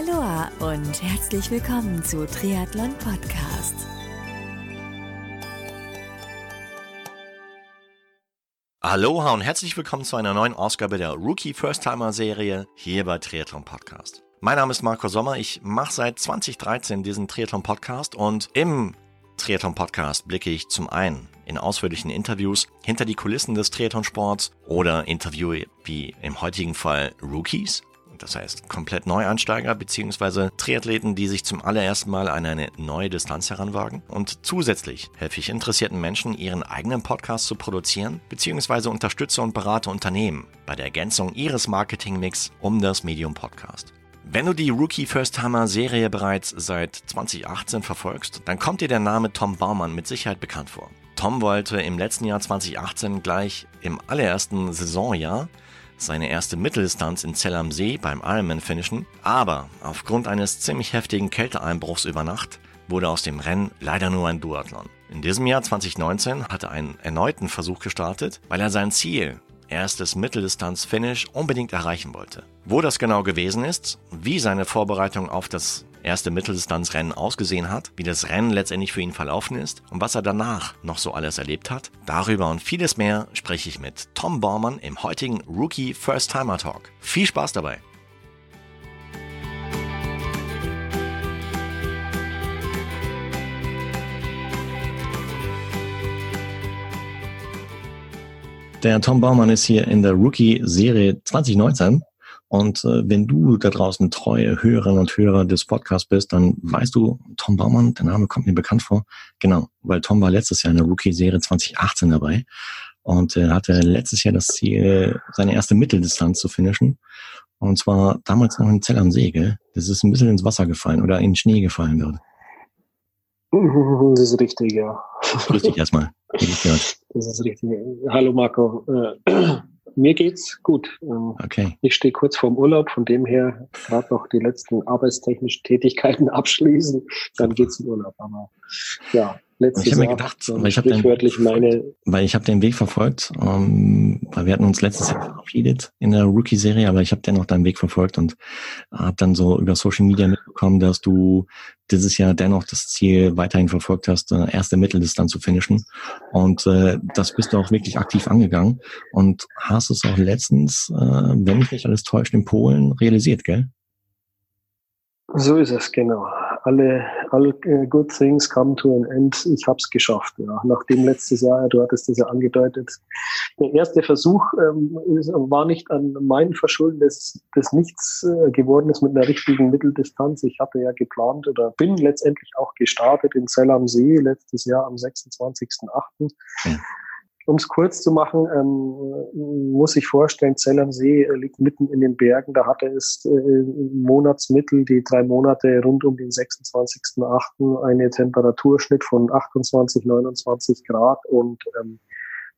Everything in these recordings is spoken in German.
Aloha und herzlich willkommen zu Triathlon Podcast. Aloha und herzlich willkommen zu einer neuen Ausgabe der Rookie First Timer Serie hier bei Triathlon Podcast. Mein Name ist Marco Sommer. Ich mache seit 2013 diesen Triathlon Podcast und im Triathlon Podcast blicke ich zum einen in ausführlichen Interviews hinter die Kulissen des Triathlon-Sports oder interviewe wie im heutigen Fall Rookies, das heißt komplett Neuansteiger bzw. Triathleten, die sich zum allerersten Mal an eine neue Distanz heranwagen. Und zusätzlich helfe ich interessierten Menschen, ihren eigenen Podcast zu produzieren bzw. unterstütze und berate Unternehmen bei der Ergänzung ihres Marketingmix um das Medium Podcast. Wenn du die Rookie First Timer Serie bereits seit 2018 verfolgst, dann kommt dir der Name Tom Baumann mit Sicherheit bekannt vor. Tom wollte im letzten Jahr 2018 gleich im allerersten Saisonjahr seine erste Mitteldistanz in Zell am See beim Ironman finishen, aber aufgrund eines ziemlich heftigen Kälteeinbruchs über Nacht wurde aus dem Rennen leider nur ein Duathlon. In diesem Jahr 2019 hat er einen erneuten Versuch gestartet, weil er sein Ziel, erstes Mitteldistanz-Finish, unbedingt erreichen wollte. Wo das genau gewesen ist, wie seine Vorbereitung auf das erste Mitteldistanzrennen ausgesehen hat, wie das Rennen letztendlich für ihn verlaufen ist und was er danach noch so alles erlebt hat. Darüber und vieles mehr spreche ich mit Tom Baumann im heutigen Rookie First Timer Talk. Viel Spaß dabei! Der Tom Baumann ist hier in der Rookie-Serie 2019 und äh, wenn du da draußen treue Hörerinnen und Hörer des Podcasts bist, dann weißt du, Tom Baumann, der Name kommt mir bekannt vor. Genau, weil Tom war letztes Jahr in der Rookie-Serie 2018 dabei und äh, hatte letztes Jahr das Ziel, seine erste Mitteldistanz zu finishen. Und zwar damals noch in Zell am See, gell? Das ist ein bisschen ins Wasser gefallen oder in Schnee gefallen dort. Das ist richtig, ja. Grüß dich erstmal. Das ist richtig. Hallo Marco. Äh, mir geht's gut. Ähm, okay. Ich stehe kurz vorm Urlaub, von dem her gerade noch die letzten arbeitstechnischen Tätigkeiten abschließen, dann geht's in Urlaub. Aber ja, letztes ich habe mir gedacht, weil ich habe den, meine, weil ich habe den Weg verfolgt, ähm, weil wir hatten uns letztes Jahr verabschiedet in der Rookie-Serie, aber ich habe dennoch deinen Weg verfolgt und habe dann so über Social Media mitbekommen, dass du dieses Jahr dennoch das Ziel weiterhin verfolgt hast, äh, erste Mitteldistanz zu finishen. Und äh, das bist du auch wirklich aktiv angegangen und hast es auch letztens, äh, wenn mich nicht alles täuscht, in Polen realisiert, gell? So ist es, genau alle, alle uh, good things come to an end. Ich habe es geschafft. Ja. Nachdem letztes Jahr, du hattest das ja angedeutet, der erste Versuch ähm, war nicht an meinen Verschulden, dass das nichts äh, geworden ist mit einer richtigen Mitteldistanz. Ich hatte ja geplant oder bin letztendlich auch gestartet in Zell am See letztes Jahr am 26.08. Ja. Um es kurz zu machen, ähm, muss ich vorstellen, Zell am See äh, liegt mitten in den Bergen. Da hatte es äh, Monatsmittel, die drei Monate rund um den 26.08. eine Temperaturschnitt von 28, 29 Grad und ähm,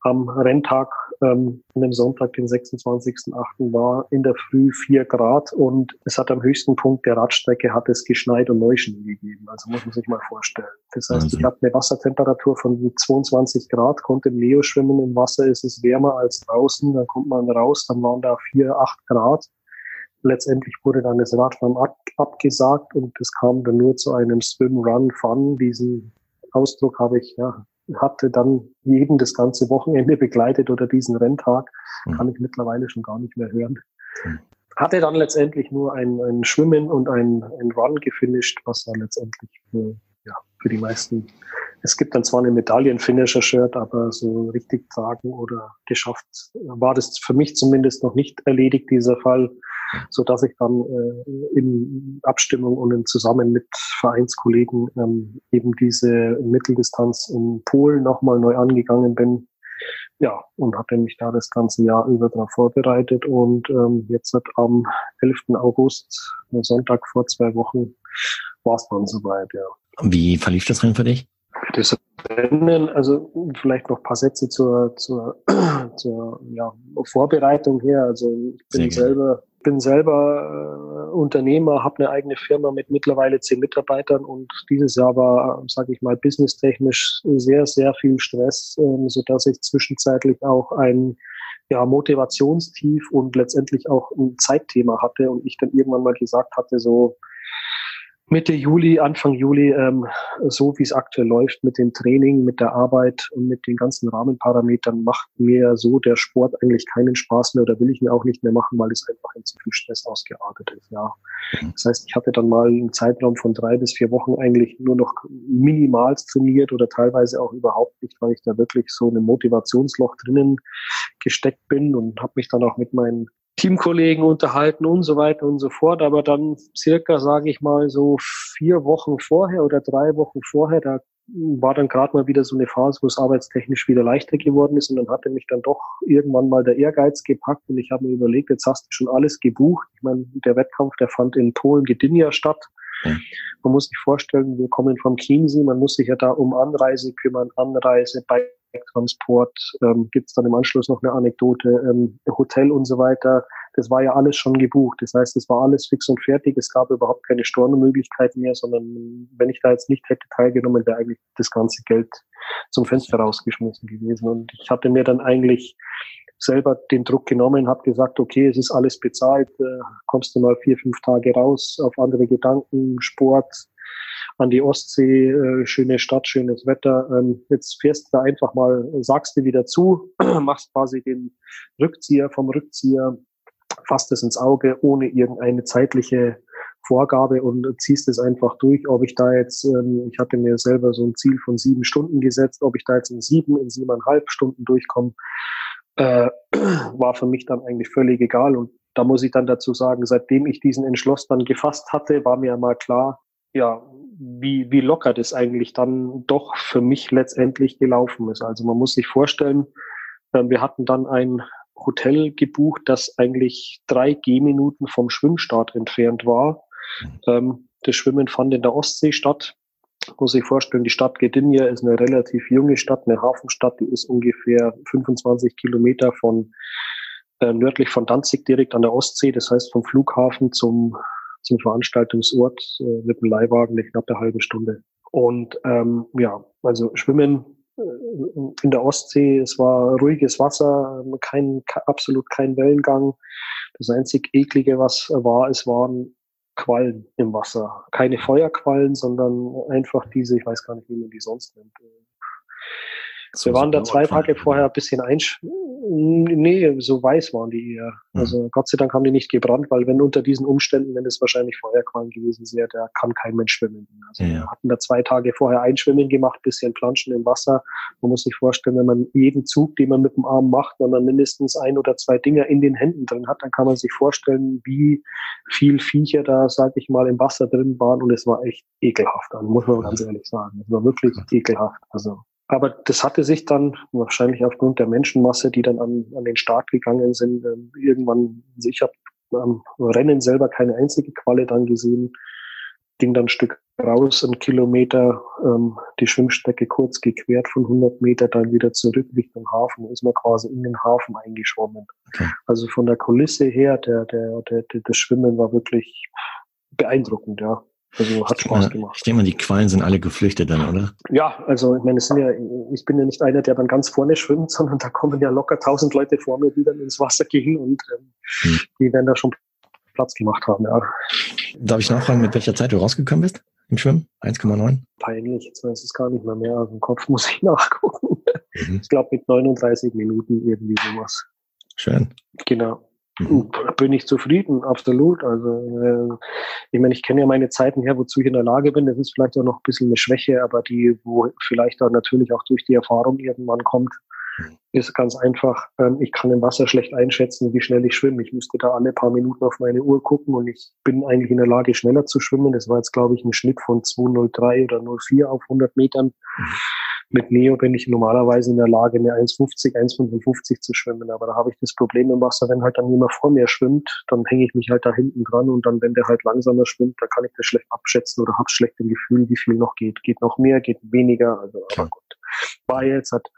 am Renntag, ähm, an dem Sonntag, den 26.08. war in der Früh vier Grad und es hat am höchsten Punkt der Radstrecke hat es geschneit und Neuschnee gegeben. Also muss man sich mal vorstellen. Das heißt, also. ich habe eine Wassertemperatur von 22 Grad, konnte im Neo schwimmen. Im Wasser ist es wärmer als draußen. Dann kommt man raus, dann waren da vier, acht Grad. Letztendlich wurde dann das Radfahren ab, abgesagt und es kam dann nur zu einem Swim, Run, Fun. Diesen Ausdruck habe ich ja hatte dann jeden das ganze Wochenende begleitet oder diesen Renntag, mhm. kann ich mittlerweile schon gar nicht mehr hören. Mhm. Hatte dann letztendlich nur ein, ein Schwimmen und ein, ein Run gefinisht, was dann letztendlich für, ja, für die meisten, es gibt dann zwar eine Medaillenfinisher-Shirt, aber so richtig tragen oder geschafft war das für mich zumindest noch nicht erledigt, dieser Fall so dass ich dann äh, in Abstimmung und in zusammen mit Vereinskollegen ähm, eben diese Mitteldistanz in Polen nochmal neu angegangen bin. Ja, und hatte mich da das ganze Jahr über darauf vorbereitet und ähm, jetzt am 11. August, Sonntag vor zwei Wochen, war es dann soweit, ja. Wie verlief das Rennen für dich? Das Rennen, also vielleicht noch ein paar Sätze zur, zur, zur ja, Vorbereitung her. Also ich bin selber bin selber äh, Unternehmer, habe eine eigene Firma mit mittlerweile zehn Mitarbeitern und dieses Jahr war, sage ich mal, businesstechnisch sehr, sehr viel Stress, ähm, so dass ich zwischenzeitlich auch ein ja, Motivationstief und letztendlich auch ein Zeitthema hatte und ich dann irgendwann mal gesagt hatte, so Mitte Juli, Anfang Juli, ähm, so wie es aktuell läuft mit dem Training, mit der Arbeit und mit den ganzen Rahmenparametern, macht mir so der Sport eigentlich keinen Spaß mehr oder will ich mir auch nicht mehr machen, weil es einfach in zu viel Stress ausgeartet ist. Ja. Das heißt, ich hatte dann mal einen Zeitraum von drei bis vier Wochen eigentlich nur noch minimal trainiert oder teilweise auch überhaupt nicht, weil ich da wirklich so ein Motivationsloch drinnen gesteckt bin und habe mich dann auch mit meinen Teamkollegen unterhalten und so weiter und so fort. Aber dann circa, sage ich mal, so vier Wochen vorher oder drei Wochen vorher, da war dann gerade mal wieder so eine Phase, wo es arbeitstechnisch wieder leichter geworden ist und dann hatte mich dann doch irgendwann mal der Ehrgeiz gepackt und ich habe mir überlegt, jetzt hast du schon alles gebucht. Ich meine, der Wettkampf, der fand in Polen Gdynia statt. Man muss sich vorstellen, wir kommen vom Chiemsee, man muss sich ja da um Anreise kümmern, Anreise, bei Transport, ähm, gibt dann im Anschluss noch eine Anekdote, ähm, Hotel und so weiter. Das war ja alles schon gebucht. Das heißt, es war alles fix und fertig. Es gab überhaupt keine Stornomöglichkeiten mehr, sondern wenn ich da jetzt nicht hätte teilgenommen, wäre eigentlich das ganze Geld zum Fenster rausgeschmissen gewesen. Und ich hatte mir dann eigentlich selber den Druck genommen, habe gesagt, okay, es ist alles bezahlt, äh, kommst du mal vier, fünf Tage raus auf andere Gedanken, Sport, an die Ostsee, äh, schöne Stadt, schönes Wetter. Ähm, jetzt fährst du da einfach mal, sagst du wieder zu, machst quasi den Rückzieher vom Rückzieher, fasst es ins Auge ohne irgendeine zeitliche Vorgabe und ziehst es einfach durch, ob ich da jetzt, ähm, ich hatte mir selber so ein Ziel von sieben Stunden gesetzt, ob ich da jetzt in sieben, in siebeneinhalb Stunden durchkomme, äh, war für mich dann eigentlich völlig egal. Und da muss ich dann dazu sagen, seitdem ich diesen Entschluss dann gefasst hatte, war mir mal klar, ja, wie, wie locker das eigentlich dann doch für mich letztendlich gelaufen ist. Also man muss sich vorstellen, äh, wir hatten dann ein Hotel gebucht, das eigentlich drei Gehminuten vom Schwimmstart entfernt war. Ähm, das Schwimmen fand in der Ostsee statt. Muss ich vorstellen, die Stadt Gdynia ist eine relativ junge Stadt, eine Hafenstadt, die ist ungefähr 25 Kilometer von äh, nördlich von Danzig direkt an der Ostsee, das heißt vom Flughafen zum zum Veranstaltungsort äh, mit dem Leihwagen eine knappe halbe Stunde. Und ähm, ja, also Schwimmen äh, in der Ostsee, es war ruhiges Wasser, kein, absolut kein Wellengang. Das einzig eklige, was war, es waren Quallen im Wasser. Keine Feuerquallen, sondern einfach diese, ich weiß gar nicht, wie man die sonst nennt. So wir waren da zwei Tage vorher ein bisschen einsch Nee, so weiß waren die eher. Mhm. Also Gott sei Dank haben die nicht gebrannt, weil wenn unter diesen Umständen, wenn es wahrscheinlich Feuerqualm gewesen wäre, da kann kein Mensch schwimmen. Also ja. wir hatten da zwei Tage vorher Einschwimmen gemacht, bisschen Planschen im Wasser. Man muss sich vorstellen, wenn man jeden Zug, den man mit dem Arm macht, wenn man mindestens ein oder zwei Dinger in den Händen drin hat, dann kann man sich vorstellen, wie viel Viecher da, sag ich mal, im Wasser drin waren. Und es war echt ekelhaft, dann muss man ganz ehrlich sagen. Es war wirklich ekelhaft. Also aber das hatte sich dann wahrscheinlich aufgrund der Menschenmasse, die dann an, an den Start gegangen sind, äh, irgendwann, ich habe am Rennen selber keine einzige Qualle dann gesehen, ging dann ein Stück raus, ein Kilometer, ähm, die Schwimmstrecke kurz gequert von 100 Meter, dann wieder zurück Richtung Hafen, ist man quasi in den Hafen eingeschwommen. Okay. Also von der Kulisse her, der, der, der, der, das Schwimmen war wirklich beeindruckend, ja. Also hat Spaß gemacht. Ich denke mal, die Quallen sind alle geflüchtet dann, oder? Ja, also ich meine, es sind ja, ich bin ja nicht einer, der dann ganz vorne schwimmt, sondern da kommen ja locker tausend Leute vor mir, die dann ins Wasser gehen und ähm, hm. die werden da schon Platz gemacht haben, ja. Darf ich nachfragen, mit welcher Zeit du rausgekommen bist im Schwimmen? 1,9? Peinlich, jetzt weiß ich es gar nicht mehr mehr. Aus dem Kopf muss ich nachgucken. Mhm. Ich glaube mit 39 Minuten irgendwie sowas. Schön. Genau. Mhm. Bin ich zufrieden, absolut. Also äh, ich meine, ich kenne ja meine Zeiten her, wozu ich in der Lage bin. Das ist vielleicht auch noch ein bisschen eine Schwäche, aber die, wo vielleicht auch natürlich auch durch die Erfahrung irgendwann kommt, mhm. ist ganz einfach. Ähm, ich kann im Wasser schlecht einschätzen, wie schnell ich schwimme. Ich müsste da alle paar Minuten auf meine Uhr gucken und ich bin eigentlich in der Lage, schneller zu schwimmen. Das war jetzt, glaube ich, ein Schnitt von 203 oder 04 auf 100 Metern. Mhm. Mit Neo bin ich normalerweise in der Lage, eine 1,50, 1,55 zu schwimmen. Aber da habe ich das Problem im Wasser, wenn halt dann jemand vor mir schwimmt, dann hänge ich mich halt da hinten dran und dann, wenn der halt langsamer schwimmt, dann kann ich das schlecht abschätzen oder habe schlecht im Gefühl, wie viel noch geht. Geht noch mehr, geht weniger. Also, aber gut. War jetzt hat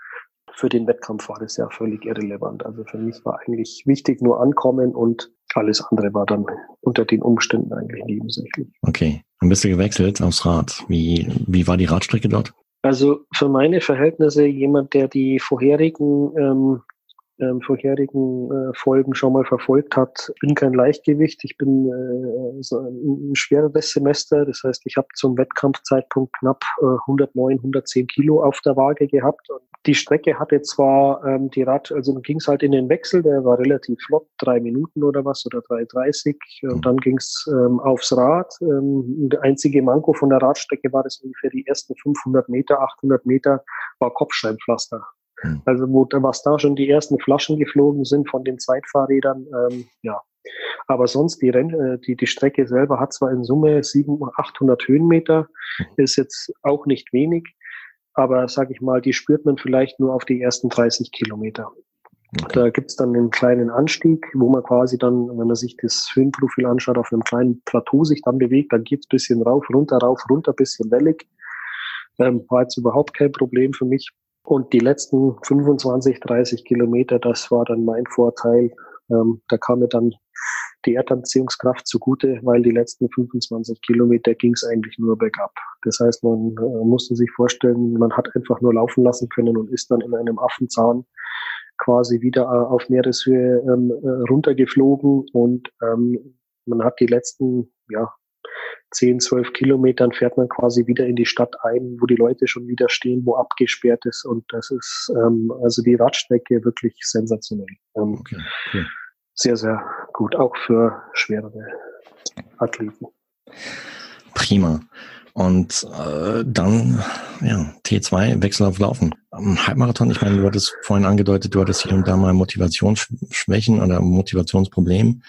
für den Wettkampf war das ja völlig irrelevant. Also für mich war eigentlich wichtig nur ankommen und alles andere war dann unter den Umständen eigentlich nebensächlich. Okay, dann bist du gewechselt aufs Rad. Wie, wie war die Radstrecke dort? Also für meine Verhältnisse jemand, der die vorherigen ähm, ähm, vorherigen äh, Folgen schon mal verfolgt hat, bin kein Leichtgewicht. Ich bin äh, so ein, ein schwereres Semester. Das heißt, ich habe zum Wettkampfzeitpunkt knapp äh, 109, 110 Kilo auf der Waage gehabt. Und die Strecke hatte zwar ähm, die Rad, also ging es halt in den Wechsel, der war relativ flott, drei Minuten oder was oder 3,30. Und dann ging es ähm, aufs Rad. Ähm, der einzige Manko von der Radstrecke war, dass ungefähr die ersten 500 Meter, 800 Meter war Kopfsteinpflaster. Hm. Also wo, was da schon die ersten Flaschen geflogen sind von den Zweitfahrrädern, ähm, ja. Aber sonst die, Renn, äh, die, die Strecke selber hat zwar in Summe 700, 800 Höhenmeter, hm. ist jetzt auch nicht wenig, aber sage ich mal, die spürt man vielleicht nur auf die ersten 30 Kilometer. Okay. Da gibt's dann einen kleinen Anstieg, wo man quasi dann, wenn man sich das Höhenprofil anschaut, auf einem kleinen Plateau sich dann bewegt, dann geht's bisschen rauf, runter, rauf, runter, bisschen wellig. Ähm, war jetzt überhaupt kein Problem für mich. Und die letzten 25, 30 Kilometer, das war dann mein Vorteil. Ähm, da kam mir dann die Erdanziehungskraft zugute, weil die letzten 25 Kilometer ging es eigentlich nur bergab. Das heißt, man äh, musste sich vorstellen, man hat einfach nur laufen lassen können und ist dann in einem Affenzahn quasi wieder äh, auf Meereshöhe ähm, äh, runtergeflogen und ähm, man hat die letzten ja, 10, 12 Kilometern fährt man quasi wieder in die Stadt ein, wo die Leute schon wieder stehen, wo abgesperrt ist. Und das ist ähm, also die Radstrecke wirklich sensationell. Ähm, okay, cool. Sehr, sehr gut, auch für schwerere Athleten. Prima. Und äh, dann, ja, T2, Wechsel auf Laufen. Am Halbmarathon, ich meine, du hattest vorhin angedeutet, du hattest hier und da mal Motivationsschwächen oder Motivationsproblem.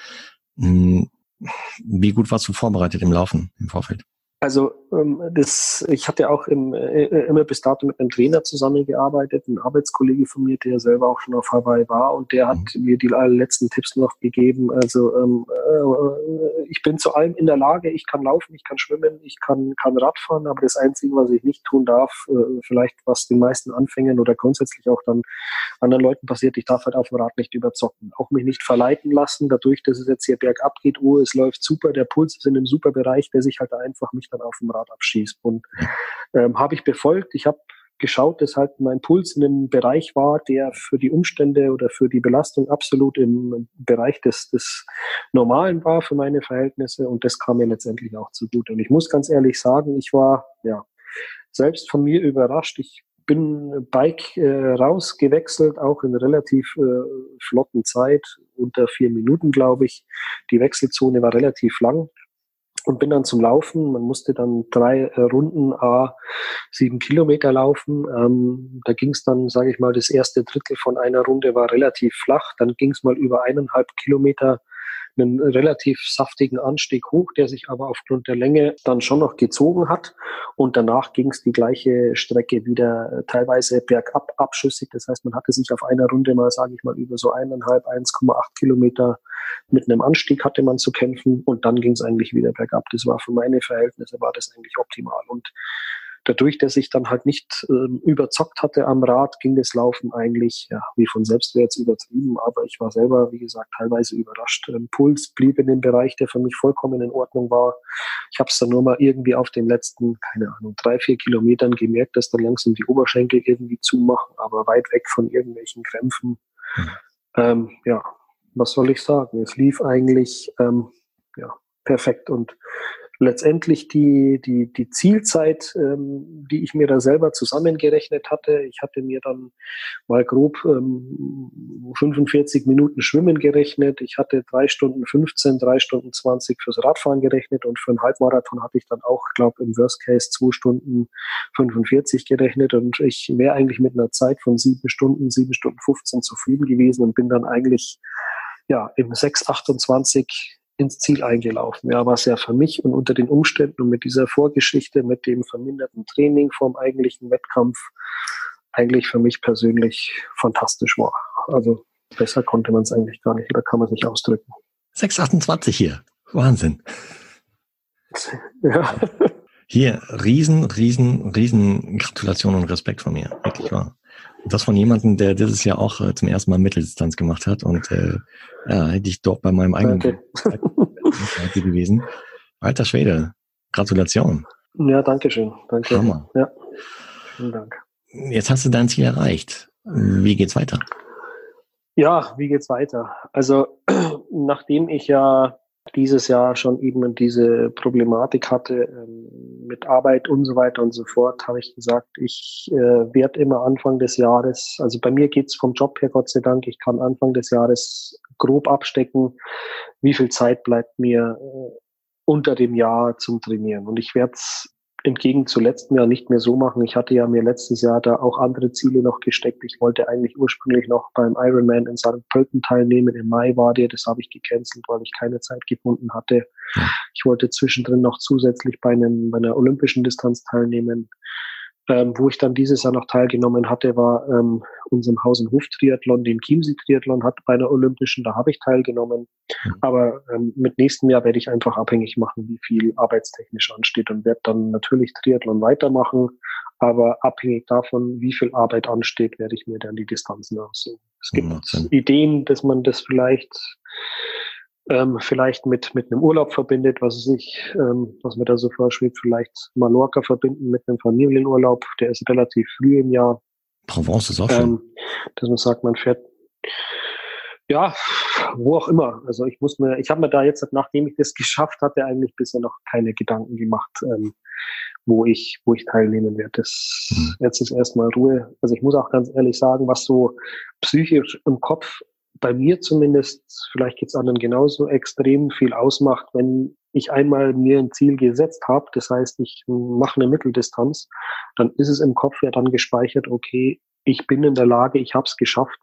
Hm, wie gut warst du vorbereitet im Laufen im Vorfeld? Also das, ich hatte auch im, äh, immer bis dato mit einem Trainer zusammengearbeitet, ein Arbeitskollege von mir, der selber auch schon auf Hawaii war und der hat mhm. mir die letzten Tipps noch gegeben. Also ähm, äh, ich bin zu allem in der Lage, ich kann laufen, ich kann schwimmen, ich kann, kann Radfahren, aber das Einzige, was ich nicht tun darf, äh, vielleicht was den meisten Anfängern oder grundsätzlich auch dann anderen Leuten passiert, ich darf halt auf dem Rad nicht überzocken. Auch mich nicht verleiten lassen, dadurch, dass es jetzt hier bergab geht, oh, es läuft super, der Puls ist in einem super Bereich, der sich halt einfach mich dann auf dem Rad abschießt. Und ähm, habe ich befolgt. Ich habe geschaut, dass halt mein Puls in einem Bereich war, der für die Umstände oder für die Belastung absolut im Bereich des, des Normalen war für meine Verhältnisse und das kam mir letztendlich auch zugute. Und ich muss ganz ehrlich sagen, ich war ja selbst von mir überrascht. Ich bin Bike äh, rausgewechselt, auch in relativ äh, flotten Zeit, unter vier Minuten, glaube ich. Die Wechselzone war relativ lang und bin dann zum Laufen. Man musste dann drei äh, Runden a sieben Kilometer laufen. Ähm, da ging es dann, sage ich mal, das erste Drittel von einer Runde war relativ flach. Dann ging es mal über eineinhalb Kilometer einen relativ saftigen Anstieg hoch, der sich aber aufgrund der Länge dann schon noch gezogen hat. Und danach ging es die gleiche Strecke wieder teilweise bergab abschüssig. Das heißt, man hatte sich auf einer Runde mal, sage ich mal, über so eineinhalb, 1,8 Kilometer mit einem Anstieg hatte man zu kämpfen und dann ging es eigentlich wieder bergab. Das war für meine Verhältnisse war das eigentlich optimal. Und dadurch, dass ich dann halt nicht ähm, überzockt hatte am Rad, ging das Laufen eigentlich, ja, wie von selbst wäre jetzt übertrieben, aber ich war selber, wie gesagt, teilweise überrascht. Ähm, Puls blieb in dem Bereich, der für mich vollkommen in Ordnung war. Ich habe es dann nur mal irgendwie auf den letzten, keine Ahnung, drei, vier Kilometern gemerkt, dass dann langsam die Oberschenkel irgendwie zumachen, aber weit weg von irgendwelchen Krämpfen. Mhm. Ähm, ja, was soll ich sagen? Es lief eigentlich ähm, ja, perfekt und letztendlich die, die, die Zielzeit, ähm, die ich mir da selber zusammengerechnet hatte. Ich hatte mir dann mal grob ähm, 45 Minuten Schwimmen gerechnet. Ich hatte drei Stunden 15, drei Stunden 20 fürs Radfahren gerechnet und für einen Halbmarathon hatte ich dann auch, glaube im Worst Case zwei Stunden 45 gerechnet und ich wäre eigentlich mit einer Zeit von sieben Stunden, sieben Stunden 15 zufrieden gewesen und bin dann eigentlich ja im 6,28 ins Ziel eingelaufen. Ja, was ja für mich und unter den Umständen und mit dieser Vorgeschichte, mit dem verminderten Training vom eigentlichen Wettkampf eigentlich für mich persönlich fantastisch war. Also besser konnte man es eigentlich gar nicht, oder kann man es nicht ausdrücken. 6,28 hier. Wahnsinn. Ja. Hier, riesen, riesen, riesen Gratulation und Respekt von mir. Wirklich wahr. Das von jemandem, der dieses Jahr auch äh, zum ersten Mal Mitteldistanz gemacht hat und äh, ja, hätte ich dort bei meinem eigenen okay. gewesen. Alter Schwede, Gratulation. Ja, danke schön. Danke. Hammer. Ja, vielen Dank. Jetzt hast du dein Ziel erreicht. Wie geht's weiter? Ja, wie geht's weiter? Also nachdem ich ja dieses Jahr schon eben diese Problematik hatte ähm, mit Arbeit und so weiter und so fort, habe ich gesagt, ich äh, werde immer Anfang des Jahres, also bei mir geht's vom Job her Gott sei Dank, ich kann Anfang des Jahres grob abstecken, wie viel Zeit bleibt mir äh, unter dem Jahr zum Trainieren. Und ich werde es entgegen zu letztem Jahr nicht mehr so machen. Ich hatte ja mir letztes Jahr da auch andere Ziele noch gesteckt. Ich wollte eigentlich ursprünglich noch beim Ironman in St. Pölten teilnehmen. Im Mai war der, das habe ich gecancelt, weil ich keine Zeit gefunden hatte. Ich wollte zwischendrin noch zusätzlich bei, einem, bei einer olympischen Distanz teilnehmen. Ähm, wo ich dann dieses Jahr noch teilgenommen hatte, war ähm, unserem Haus- und Hof-Triathlon, den Chiemsee-Triathlon hat bei einer Olympischen, da habe ich teilgenommen. Mhm. Aber ähm, mit nächstem Jahr werde ich einfach abhängig machen, wie viel arbeitstechnisch ansteht und werde dann natürlich Triathlon weitermachen, aber abhängig davon, wie viel Arbeit ansteht, werde ich mir dann die Distanzen aussuchen. Es gibt mhm. Ideen, dass man das vielleicht ähm, vielleicht mit, mit einem Urlaub verbindet, was es sich, ähm, was mir da so vorschwebt, vielleicht Mallorca verbinden mit einem Familienurlaub, der ist relativ früh im Jahr. Provence ist auch schön. Ähm, dass man sagt, man fährt ja, wo auch immer. Also ich muss mir, ich habe mir da jetzt, nachdem ich das geschafft hatte, eigentlich bisher noch keine Gedanken gemacht, ähm, wo ich, wo ich teilnehmen werde. Das, mhm. Jetzt ist erstmal Ruhe. Also ich muss auch ganz ehrlich sagen, was so psychisch im Kopf bei mir zumindest, vielleicht geht es anderen genauso, extrem viel ausmacht, wenn ich einmal mir ein Ziel gesetzt habe, das heißt, ich mache eine Mitteldistanz, dann ist es im Kopf ja dann gespeichert, okay, ich bin in der Lage, ich habe es geschafft,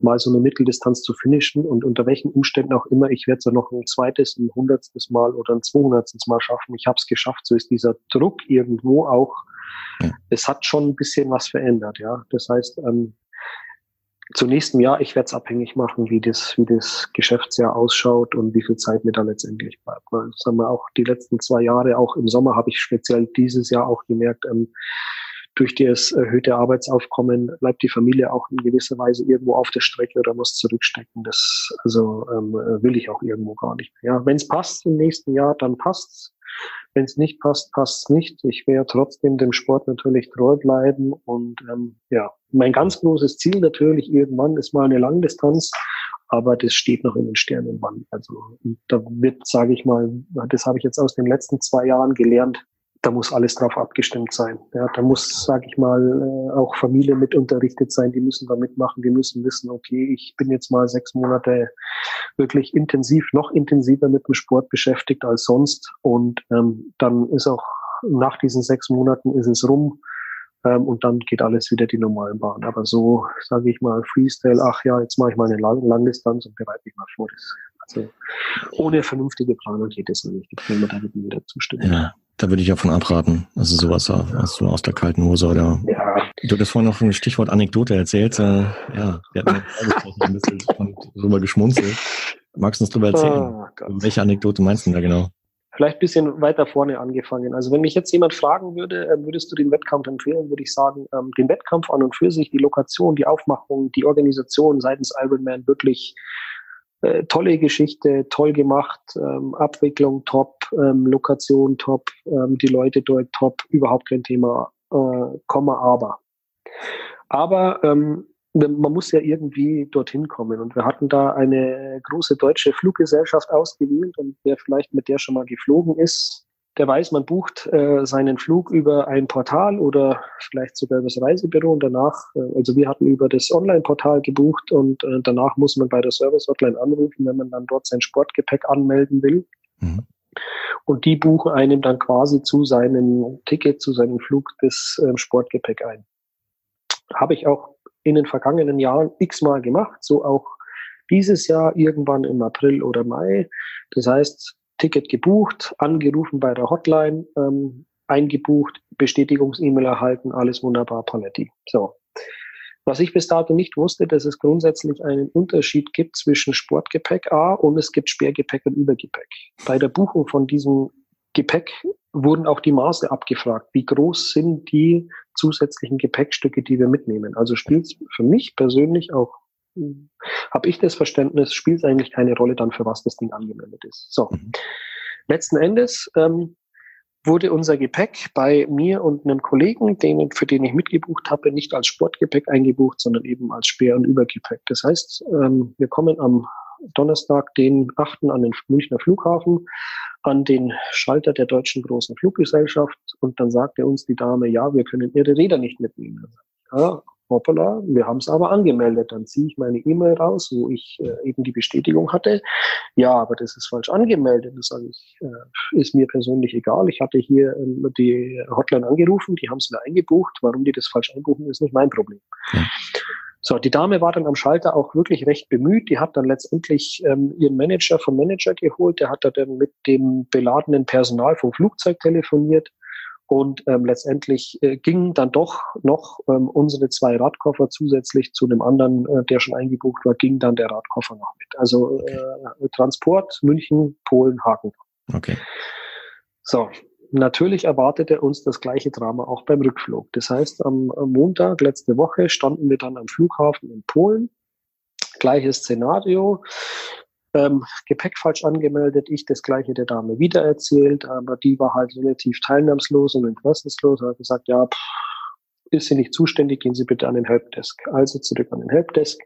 mal so eine Mitteldistanz zu finishen und unter welchen Umständen auch immer, ich werde es ja noch ein zweites, ein hundertstes Mal oder ein zweihundertstes Mal schaffen, ich habe es geschafft, so ist dieser Druck irgendwo auch, es hat schon ein bisschen was verändert, ja. Das heißt, ähm, zu nächsten Jahr, ich werde es abhängig machen, wie das, wie das Geschäftsjahr ausschaut und wie viel Zeit mir da letztendlich bleibt. Weil, sagen wir auch die letzten zwei Jahre, auch im Sommer habe ich speziell dieses Jahr auch gemerkt, ähm, durch das erhöhte Arbeitsaufkommen bleibt die Familie auch in gewisser Weise irgendwo auf der Strecke oder muss zurückstecken. Das also ähm, will ich auch irgendwo gar nicht mehr. Ja, Wenn es passt im nächsten Jahr, dann passt's. Wenn es nicht passt, passt es nicht. Ich werde trotzdem dem Sport natürlich treu bleiben. Und ähm, ja, mein ganz großes Ziel natürlich irgendwann ist mal eine Langdistanz, aber das steht noch in den Sternen wann. Also da wird, sage ich mal, das habe ich jetzt aus den letzten zwei Jahren gelernt, da muss alles drauf abgestimmt sein. Ja, da muss, sage ich mal, äh, auch Familie mit unterrichtet sein, die müssen da mitmachen, die müssen wissen, okay, ich bin jetzt mal sechs Monate wirklich intensiv, noch intensiver mit dem Sport beschäftigt als sonst. Und ähm, dann ist auch nach diesen sechs Monaten ist es rum ähm, und dann geht alles wieder die normalen Bahn. Aber so, sage ich mal, Freestyle, ach ja, jetzt mache ich mal eine Lang Langdistanz und bereite mich mal vor. Also ohne vernünftige Planung geht es nicht. Ich kann mir da wieder zustimmen. Ja. Da würde ich ja von abraten. Also sowas hast du aus der kalten Hose oder. Ja. Du hast vorhin noch ein Stichwort Anekdote erzählt. Äh, ja, wir hatten ein bisschen drüber geschmunzelt. Magst du uns drüber erzählen? Oh, Welche Anekdote meinst du da genau? Vielleicht ein bisschen weiter vorne angefangen. Also wenn mich jetzt jemand fragen würde, äh, würdest du den Wettkampf empfehlen, würde ich sagen, ähm, den Wettkampf an und für sich, die Lokation, die Aufmachung, die Organisation seitens Ironman wirklich äh, tolle Geschichte, toll gemacht, ähm, Abwicklung top, ähm, Lokation top, ähm, die Leute dort top, überhaupt kein Thema, äh, Komma, aber. Aber ähm, man muss ja irgendwie dorthin kommen. Und wir hatten da eine große deutsche Fluggesellschaft ausgewählt und wer vielleicht mit der schon mal geflogen ist, der weiß, man bucht äh, seinen Flug über ein Portal oder vielleicht sogar über das Reisebüro und danach, äh, also wir hatten über das Online-Portal gebucht und äh, danach muss man bei der Service-Hotline anrufen, wenn man dann dort sein Sportgepäck anmelden will. Mhm. Und die buchen einem dann quasi zu seinem Ticket, zu seinem Flug das äh, Sportgepäck ein. Habe ich auch in den vergangenen Jahren x-mal gemacht, so auch dieses Jahr irgendwann im April oder Mai. Das heißt, Ticket gebucht, angerufen bei der Hotline, ähm, eingebucht, Bestätigungs-E-Mail erhalten, alles wunderbar, Paletti. So. Was ich bis dato nicht wusste, dass es grundsätzlich einen Unterschied gibt zwischen Sportgepäck A und es gibt Sperrgepäck und Übergepäck. Bei der Buchung von diesem Gepäck wurden auch die Maße abgefragt. Wie groß sind die zusätzlichen Gepäckstücke, die wir mitnehmen? Also spielt es für mich persönlich auch habe ich das Verständnis, spielt es eigentlich keine Rolle dann, für was das Ding angemeldet ist. So. Mhm. Letzten Endes ähm, wurde unser Gepäck bei mir und einem Kollegen, den, für den ich mitgebucht habe, nicht als Sportgepäck eingebucht, sondern eben als Speer- und Übergepäck. Das heißt, ähm, wir kommen am Donnerstag, den 8. an den Münchner Flughafen, an den Schalter der deutschen großen Fluggesellschaft und dann sagte uns die Dame, ja, wir können Ihre Räder nicht mitnehmen. Ja, hoppala, wir haben es aber angemeldet. Dann ziehe ich meine E-Mail raus, wo ich äh, eben die Bestätigung hatte. Ja, aber das ist falsch angemeldet. Das sage ich, äh, ist mir persönlich egal. Ich hatte hier äh, die Hotline angerufen, die haben es mir eingebucht. Warum die das falsch einbuchen, ist nicht mein Problem. Ja. So, die Dame war dann am Schalter auch wirklich recht bemüht. Die hat dann letztendlich ähm, ihren Manager vom Manager geholt. Der hat dann mit dem beladenen Personal vom Flugzeug telefoniert. Und ähm, letztendlich äh, gingen dann doch noch ähm, unsere zwei Radkoffer zusätzlich zu dem anderen, äh, der schon eingebucht war, ging dann der Radkoffer noch mit. Also äh, Transport München, Polen, Haken. Okay. So, Natürlich erwartete uns das gleiche Drama auch beim Rückflug. Das heißt, am, Montag letzte Woche standen wir dann am Flughafen in Polen. Gleiches Szenario. Ähm, Gepäck falsch angemeldet, ich das gleiche der Dame wieder erzählt, aber die war halt relativ teilnahmslos und interessenslos. Hat gesagt, ja, pff, ist sie nicht zuständig, gehen Sie bitte an den Helpdesk. Also zurück an den Helpdesk.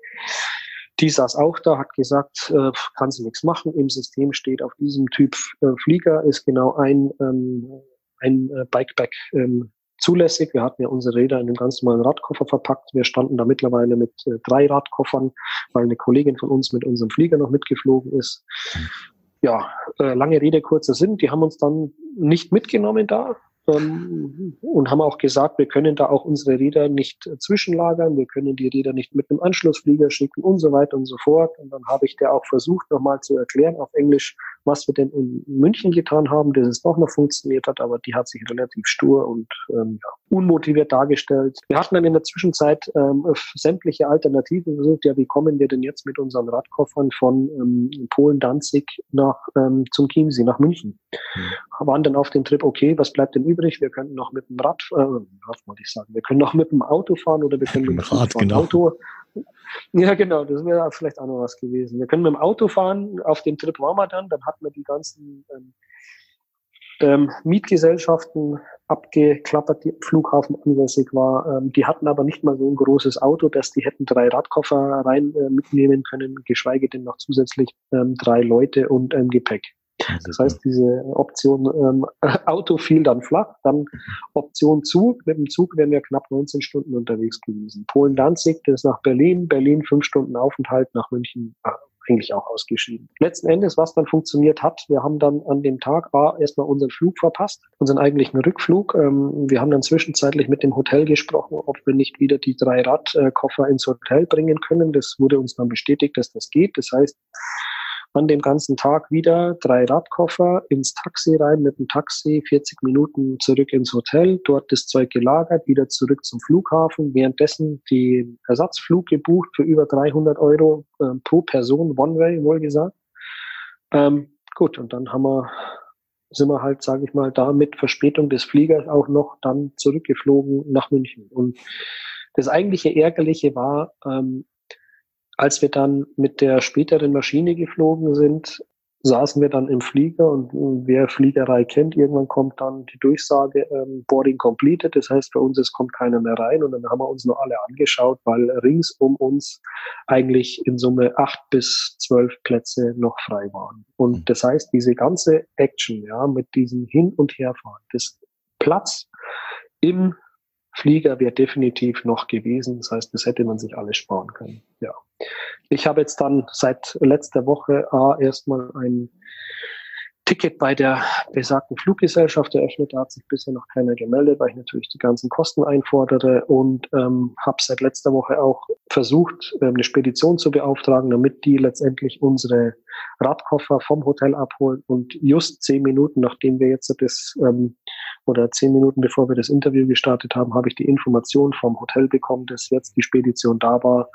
Die saß auch da, hat gesagt, äh, kann sie nichts machen. Im System steht auf diesem Typ äh, Flieger ist genau ein, ähm, ein äh, Bikeback ähm, zulässig. Wir hatten ja unsere Räder in einem ganz normalen Radkoffer verpackt. Wir standen da mittlerweile mit äh, drei Radkoffern, weil eine Kollegin von uns mit unserem Flieger noch mitgeflogen ist. Ja, äh, lange Rede, kurzer Sinn. Die haben uns dann nicht mitgenommen da ähm, und haben auch gesagt, wir können da auch unsere Räder nicht zwischenlagern, wir können die Räder nicht mit einem Anschlussflieger schicken und so weiter und so fort. Und dann habe ich der auch versucht, nochmal zu erklären auf Englisch, was wir denn in München getan haben, dass es doch noch funktioniert hat, aber die hat sich relativ stur und ähm, ja, unmotiviert dargestellt. Wir hatten dann in der Zwischenzeit ähm, sämtliche Alternativen versucht, ja, wie kommen wir denn jetzt mit unseren Radkoffern von ähm, Polen-Danzig nach ähm, zum Chiemsee, nach München? Mhm. Waren dann auf dem Trip, okay, was bleibt denn übrig? Wir können noch mit dem Rad, äh, was wollte ich sagen, wir können noch mit dem Auto fahren oder wir können mit dem Rad, genau. Ja, genau, das wäre vielleicht auch noch was gewesen. Wir können mit dem Auto fahren, auf dem Trip waren wir dann, dann hatten wir die ganzen ähm, ähm, Mietgesellschaften abgeklappert, die Flughafen ansässig war. Ähm, die hatten aber nicht mal so ein großes Auto, dass die hätten drei Radkoffer rein äh, mitnehmen können, geschweige denn noch zusätzlich ähm, drei Leute und ein Gepäck. Das heißt, diese Option ähm, Auto fiel dann flach, dann Option Zug. Mit dem Zug wären wir knapp 19 Stunden unterwegs gewesen. Polen-Danzig, das ist nach Berlin, Berlin fünf Stunden Aufenthalt, nach München ah, eigentlich auch ausgeschieden. Letzten Endes, was dann funktioniert hat, wir haben dann an dem Tag A erstmal unseren Flug verpasst, unseren eigentlichen Rückflug. Ähm, wir haben dann zwischenzeitlich mit dem Hotel gesprochen, ob wir nicht wieder die drei Radkoffer ins Hotel bringen können. Das wurde uns dann bestätigt, dass das geht. Das heißt, an dem ganzen Tag wieder drei Radkoffer ins Taxi rein, mit dem Taxi 40 Minuten zurück ins Hotel, dort das Zeug gelagert, wieder zurück zum Flughafen, währenddessen den Ersatzflug gebucht für über 300 Euro äh, pro Person, One-Way wohlgesagt. Ähm, gut, und dann haben wir sind wir halt, sage ich mal, da mit Verspätung des Fliegers auch noch dann zurückgeflogen nach München. Und das eigentliche Ärgerliche war, ähm, als wir dann mit der späteren Maschine geflogen sind, saßen wir dann im Flieger und wer Fliegerei kennt, irgendwann kommt dann die Durchsage ähm, Boarding completed. Das heißt, bei uns es kommt keiner mehr rein und dann haben wir uns nur alle angeschaut, weil rings um uns eigentlich in Summe acht bis zwölf Plätze noch frei waren. Und mhm. das heißt, diese ganze Action, ja, mit diesem Hin- und Herfahren, das Platz im Flieger wäre definitiv noch gewesen. Das heißt, das hätte man sich alles sparen können. Ja. Ich habe jetzt dann seit letzter Woche A, erstmal ein Ticket bei der besagten Fluggesellschaft eröffnet. Da hat sich bisher noch keiner gemeldet, weil ich natürlich die ganzen Kosten einfordere und ähm, habe seit letzter Woche auch versucht, ähm, eine Spedition zu beauftragen, damit die letztendlich unsere Radkoffer vom Hotel abholen und just zehn Minuten, nachdem wir jetzt das ähm, oder zehn Minuten bevor wir das Interview gestartet haben, habe ich die Information vom Hotel bekommen, dass jetzt die Spedition da war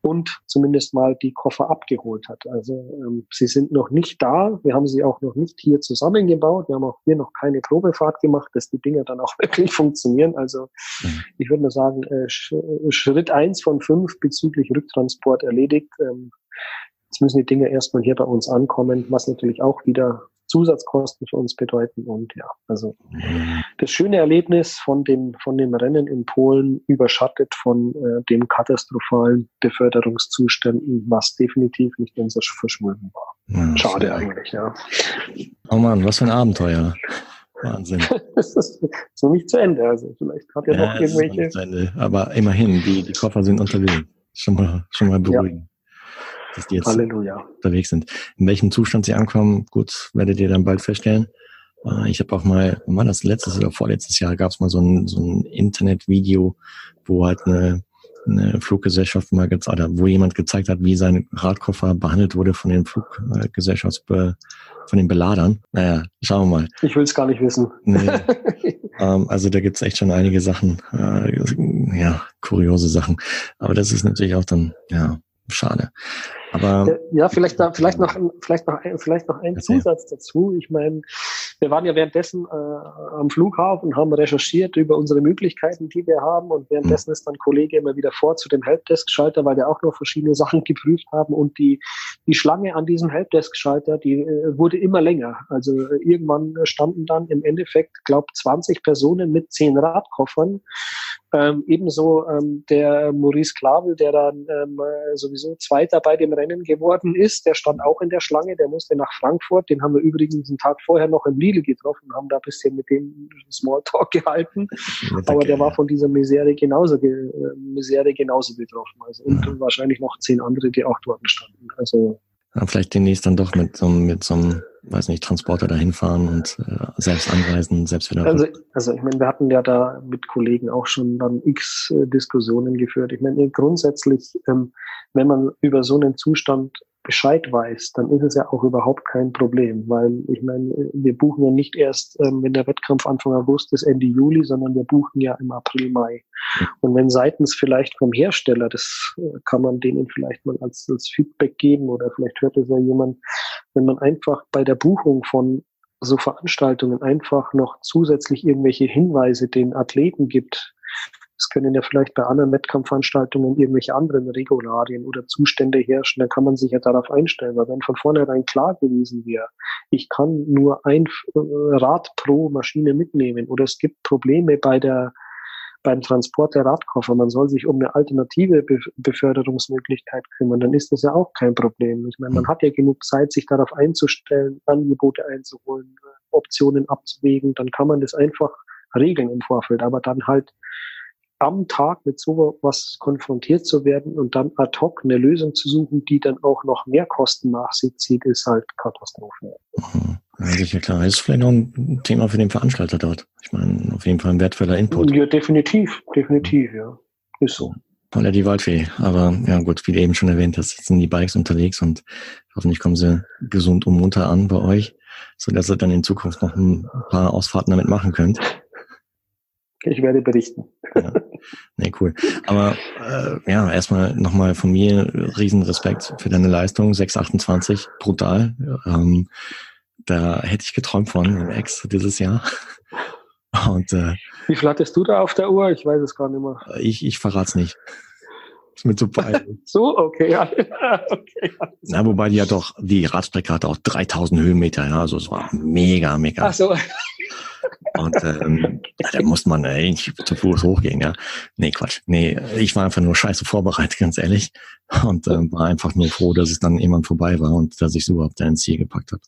und zumindest mal die Koffer abgeholt hat. Also ähm, sie sind noch nicht da. Wir haben sie auch noch nicht hier zusammengebaut. Wir haben auch hier noch keine Probefahrt gemacht, dass die Dinge dann auch wirklich funktionieren. Also mhm. ich würde nur sagen, äh, Schritt eins von fünf bezüglich Rücktransport erledigt. Ähm, Jetzt müssen die Dinge erstmal hier bei uns ankommen, was natürlich auch wieder Zusatzkosten für uns bedeuten. Und ja, also das schöne Erlebnis von dem, von dem Rennen in Polen überschattet von äh, dem katastrophalen Beförderungszuständen, was definitiv nicht unser Verschulden war. Ja, Schade eigentlich, ja. Oh Mann, was für ein Abenteuer. Wahnsinn. das ist so nicht zu Ende. Also vielleicht hat ja, ja noch irgendwelche. Ende. Aber immerhin, die, die Koffer sind unterwegs. Schon mal, schon mal beruhigend. Ja dass die jetzt Halleluja. unterwegs sind. In welchem Zustand sie ankommen, gut, werdet ihr dann bald feststellen. Äh, ich habe auch mal, wann war das letztes oder vorletztes Jahr, gab es mal so ein, so ein Internetvideo, wo halt eine, eine Fluggesellschaft mal gezeigt hat, wo jemand gezeigt hat, wie sein Radkoffer behandelt wurde von den Fluggesellschafts von den Beladern. Naja, schauen wir mal. Ich will es gar nicht wissen. Nee. ähm, also da gibt's echt schon einige Sachen, äh, ja, kuriose Sachen. Aber das ist natürlich auch dann, ja, schade. Aber ja, vielleicht, da, vielleicht noch, vielleicht noch, ein, vielleicht noch ein Zusatz dazu. Ich meine, wir waren ja währenddessen äh, am Flughafen und haben recherchiert über unsere Möglichkeiten, die wir haben. Und währenddessen ist dann Kollege immer wieder vor zu dem Helpdesk-Schalter, weil wir auch noch verschiedene Sachen geprüft haben. Und die, die Schlange an diesem Helpdesk-Schalter, die äh, wurde immer länger. Also äh, irgendwann standen dann im Endeffekt, glaube 20 Personen mit zehn Radkoffern. Ähm, ebenso ähm, der Maurice Klavel, der dann ähm, sowieso Zweiter bei dem Rennen geworden ist, der stand auch in der Schlange, der musste nach Frankfurt. Den haben wir übrigens einen Tag vorher noch im Lidl getroffen, haben da ein bisschen mit dem Smalltalk gehalten. Aber der war von dieser Misere genauso, äh, Misere genauso betroffen. Also, und ja. wahrscheinlich noch zehn andere, die auch dort standen. Also ja, vielleicht demnächst dann doch mit so, mit so einem, weiß nicht, Transporter dahin fahren und äh, selbst anreisen, selbst wieder. Also, also ich meine, wir hatten ja da mit Kollegen auch schon dann x äh, Diskussionen geführt. Ich meine, grundsätzlich, ähm, wenn man über so einen Zustand Bescheid weiß, dann ist es ja auch überhaupt kein Problem, weil ich meine, wir buchen ja nicht erst, ähm, wenn der Wettkampf Anfang August ist, Ende Juli, sondern wir buchen ja im April, Mai. Und wenn seitens vielleicht vom Hersteller, das äh, kann man denen vielleicht mal als, als Feedback geben oder vielleicht hört es ja jemand, wenn man einfach bei der Buchung von so Veranstaltungen einfach noch zusätzlich irgendwelche Hinweise den Athleten gibt, es können ja vielleicht bei anderen Wettkampfveranstaltungen irgendwelche anderen Regularien oder Zustände herrschen. Dann kann man sich ja darauf einstellen. Weil wenn von vornherein klar gewesen wäre, ich kann nur ein äh, Rad pro Maschine mitnehmen oder es gibt Probleme bei der beim Transport der Radkoffer, man soll sich um eine alternative Beförderungsmöglichkeit kümmern, dann ist das ja auch kein Problem. Ich meine, man hat ja genug Zeit, sich darauf einzustellen, Angebote einzuholen, Optionen abzuwägen, dann kann man das einfach regeln im Vorfeld, aber dann halt am Tag mit so was konfrontiert zu werden und dann ad hoc eine Lösung zu suchen, die dann auch noch mehr Kosten nach sich zieht, ist halt Katastrophe. Mhm. Ja, sicher klar. Das ist vielleicht noch ein Thema für den Veranstalter dort. Ich meine, auf jeden Fall ein wertvoller Input. Ja, definitiv, definitiv, ja. Ist so. Oder die Waldfee. Aber ja gut, wie du eben schon erwähnt hast, sind die Bikes unterwegs und hoffentlich kommen sie gesund und munter an bei euch, sodass ihr dann in Zukunft noch ein paar Ausfahrten damit machen könnt. Ich werde berichten. Ja. Nee, cool. Aber äh, ja, erstmal nochmal von mir riesen Respekt für deine Leistung. 628, brutal. Ähm, da hätte ich geträumt von im Ex dieses Jahr. Und, äh, Wie viel hattest du da auf der Uhr? Ich weiß es gar nicht mehr. Ich, ich verrate es nicht. Ist mir zu peinlich. so, okay, ja. okay. Na, wobei die ja doch, die Radstrecke hatte auch 3000 Höhenmeter, ja, also es war mega, mega. Ach so. Und ähm, da muss man eigentlich zu Fuß hochgehen, ja. Nee, Quatsch. Nee, ich war einfach nur scheiße vorbereitet, ganz ehrlich. Und ähm, war einfach nur froh, dass es dann irgendwann vorbei war und dass ich es überhaupt ins Ziel gepackt habe.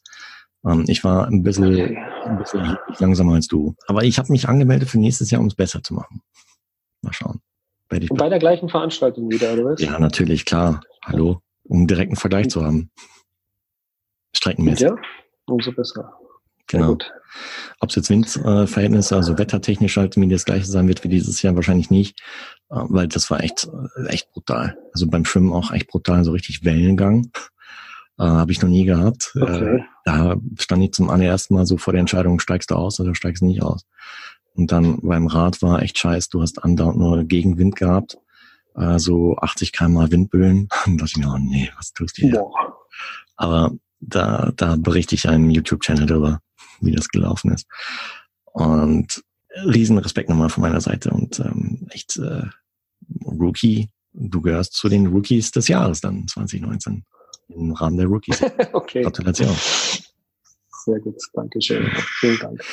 Ähm, ich war ein bisschen, ein bisschen langsamer als du. Aber ich habe mich angemeldet für nächstes Jahr, um es besser zu machen. Mal schauen. Bei, bei der gleichen Veranstaltung wieder, oder was? Ja, natürlich, klar. Hallo. Um direkt einen Vergleich zu haben. Streckenmäßig. Ja, umso besser. Genau. Ob es jetzt Windverhältnisse, also wettertechnisch halt mir das gleiche sein wird wie dieses Jahr, wahrscheinlich nicht, äh, weil das war echt, äh, echt brutal. Also beim Schwimmen auch echt brutal, so richtig Wellengang. Äh, Habe ich noch nie gehabt. Okay. Äh, da stand ich zum allerersten Mal so vor der Entscheidung, steigst du aus oder steigst du nicht aus. Und dann beim Rad war echt scheiß, du hast andauernd nur Gegenwind gehabt, äh, so 80 km Windböen. Und dachte ich mir, oh nee, was tust du hier? Boah. Aber da, da berichte ich einen YouTube-Channel drüber wie das gelaufen ist. Und riesen Respekt nochmal von meiner Seite und ähm, echt äh, Rookie, du gehörst zu den Rookies des Jahres dann 2019. im Rahmen der Rookies. okay. Gratulation. Sehr gut, Dankeschön. Vielen Dank.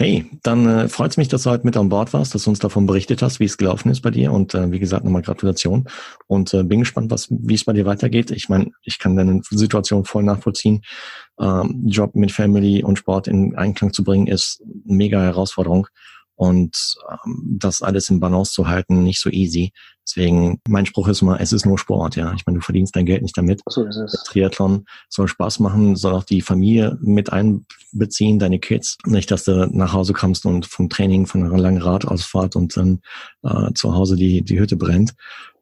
Hey, dann äh, freut es mich, dass du heute mit an Bord warst, dass du uns davon berichtet hast, wie es gelaufen ist bei dir. Und äh, wie gesagt, nochmal Gratulation. Und äh, bin gespannt, was, wie es bei dir weitergeht. Ich meine, ich kann deine Situation voll nachvollziehen. Ähm, Job mit Family und Sport in Einklang zu bringen, ist mega Herausforderung. Und ähm, das alles in Balance zu halten, nicht so easy. Deswegen, mein Spruch ist immer, es ist nur Sport, ja. Ich meine, du verdienst dein Geld nicht damit. So ist es. Triathlon soll Spaß machen, soll auch die Familie mit einbeziehen, deine Kids. Nicht, dass du nach Hause kommst und vom Training, von einer langen Radausfahrt und dann äh, zu Hause die, die Hütte brennt.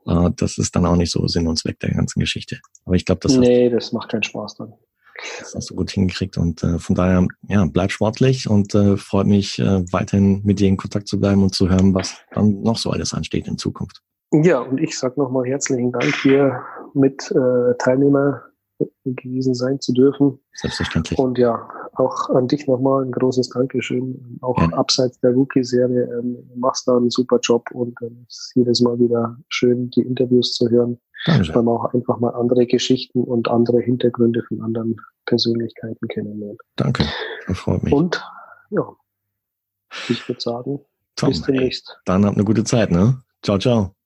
Äh, das ist dann auch nicht so Sinn und Zweck der ganzen Geschichte. Aber ich glaube, das Nee, das macht keinen Spaß dann. das hast du gut hingekriegt und äh, von daher, ja, bleib sportlich und äh, freut mich äh, weiterhin mit dir in Kontakt zu bleiben und zu hören, was dann noch so alles ansteht in Zukunft. Ja, und ich sage nochmal herzlichen Dank, hier mit äh, Teilnehmer gewesen sein zu dürfen. Selbstverständlich. Und ja, auch an dich nochmal ein großes Dankeschön. Auch Ja. abseits der Rookie-Serie ähm, machst da einen super Job und ähm, es ist jedes Mal wieder schön, die Interviews zu hören. Dankeschön. Weil man auch einfach mal andere Geschichten und andere Hintergründe von anderen Persönlichkeiten kennenlernt. Danke. Das freut mich. Und ja, ich würde sagen, Tom, bis demnächst. dann habt eine gute Zeit, ne? Ciao, ciao.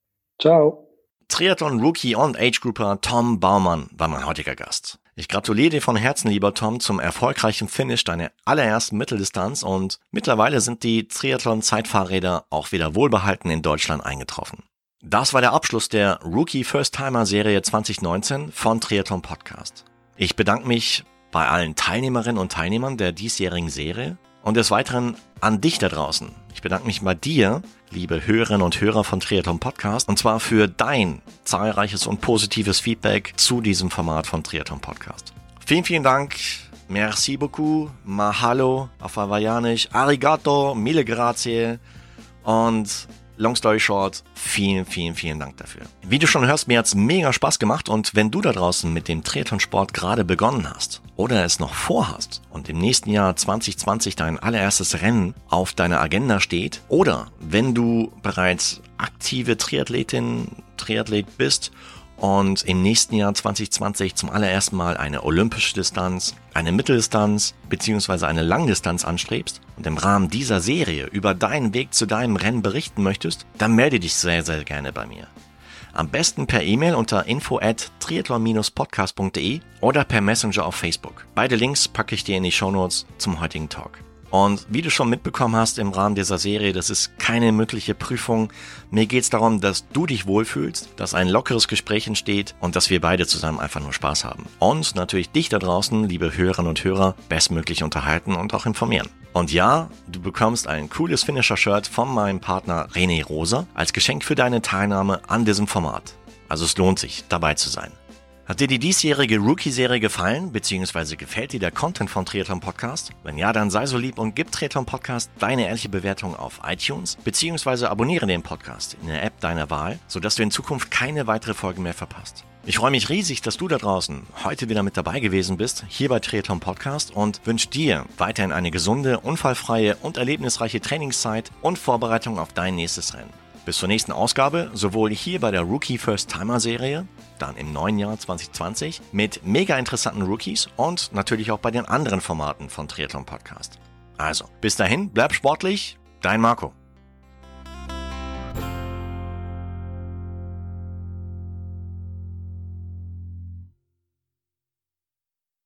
Ciao. Triathlon-Rookie und Age-Grouper Tom Baumann war mein heutiger Gast. Ich gratuliere dir von Herzen, lieber Tom, zum erfolgreichen Finish deiner allerersten Mitteldistanz und mittlerweile sind die Triathlon-Zeitfahrräder auch wieder wohlbehalten in Deutschland eingetroffen. Das war der Abschluss der Rookie First Timer Serie 2019 von Triathlon Podcast. Ich bedanke mich bei allen Teilnehmerinnen und Teilnehmern der diesjährigen Serie und des Weiteren an dich da draußen. Ich bedanke mich bei dir, liebe Hörerinnen und Hörer von Triathlon Podcast, und zwar für dein zahlreiches und positives Feedback zu diesem Format von Triathlon Podcast. Vielen, vielen Dank. Merci beaucoup. Mahalo auf Hawaiianisch. Arigato. Mille grazie. Und long story short, vielen, vielen, vielen Dank dafür. Wie du schon hörst, mir hat's mega Spaß gemacht und wenn du da draußen mit dem Triathlonsport gerade begonnen hast oder es noch vorhast und im nächsten Jahr 2020 dein allererstes Rennen auf deiner Agenda steht oder wenn du bereits aktive Triathletin, Triathlet bist und im nächsten Jahr 2020 zum allerersten Mal eine olympische Distanz, eine Mitteldistanz bzw. eine Langdistanz anstrebst und im Rahmen dieser Serie über deinen Weg zu deinem Rennen berichten möchtest, dann melde dich sehr, sehr gerne bei mir. Am besten per E-Mail unter info at triathlon-podcast.de oder per Messenger auf Facebook. Beide Links packe ich dir in die Shownotes zum heutigen Talk. Und wie du schon mitbekommen hast im Rahmen dieser Serie, das ist keine mündliche Prüfung. Mir geht es darum, dass du dich wohlfühlst, dass ein lockeres Gespräch entsteht und dass wir beide zusammen einfach nur Spaß haben. Und natürlich dich da draußen, liebe Hörerinnen und Hörer, bestmöglich unterhalten und auch informieren. Und ja, du bekommst ein cooles Finisher-Shirt von meinem Partner René Rosa als Geschenk für deine Teilnahme an diesem Format. Also es lohnt sich, dabei zu sein. Hat dir die diesjährige Rookie-Serie gefallen, beziehungsweise gefällt dir der Content von Triathlon Podcast? Wenn ja, dann sei so lieb und gib Triathlon Podcast deine ehrliche Bewertung auf iTunes, beziehungsweise abonniere den Podcast in der App deiner Wahl, sodass du in Zukunft keine weitere Folge mehr verpasst. Ich freue mich riesig, dass du da draußen heute wieder mit dabei gewesen bist, hier bei Triathlon Podcast und wünsche dir weiterhin eine gesunde, unfallfreie und erlebnisreiche Trainingszeit und Vorbereitung auf dein nächstes Rennen. Bis zur nächsten Ausgabe, sowohl hier bei der Rookie First Timer Serie, dann im neuen Jahr 2020, mit mega interessanten Rookies und natürlich auch bei den anderen Formaten von Triathlon Podcast. Also, bis dahin, bleib sportlich, dein Marco.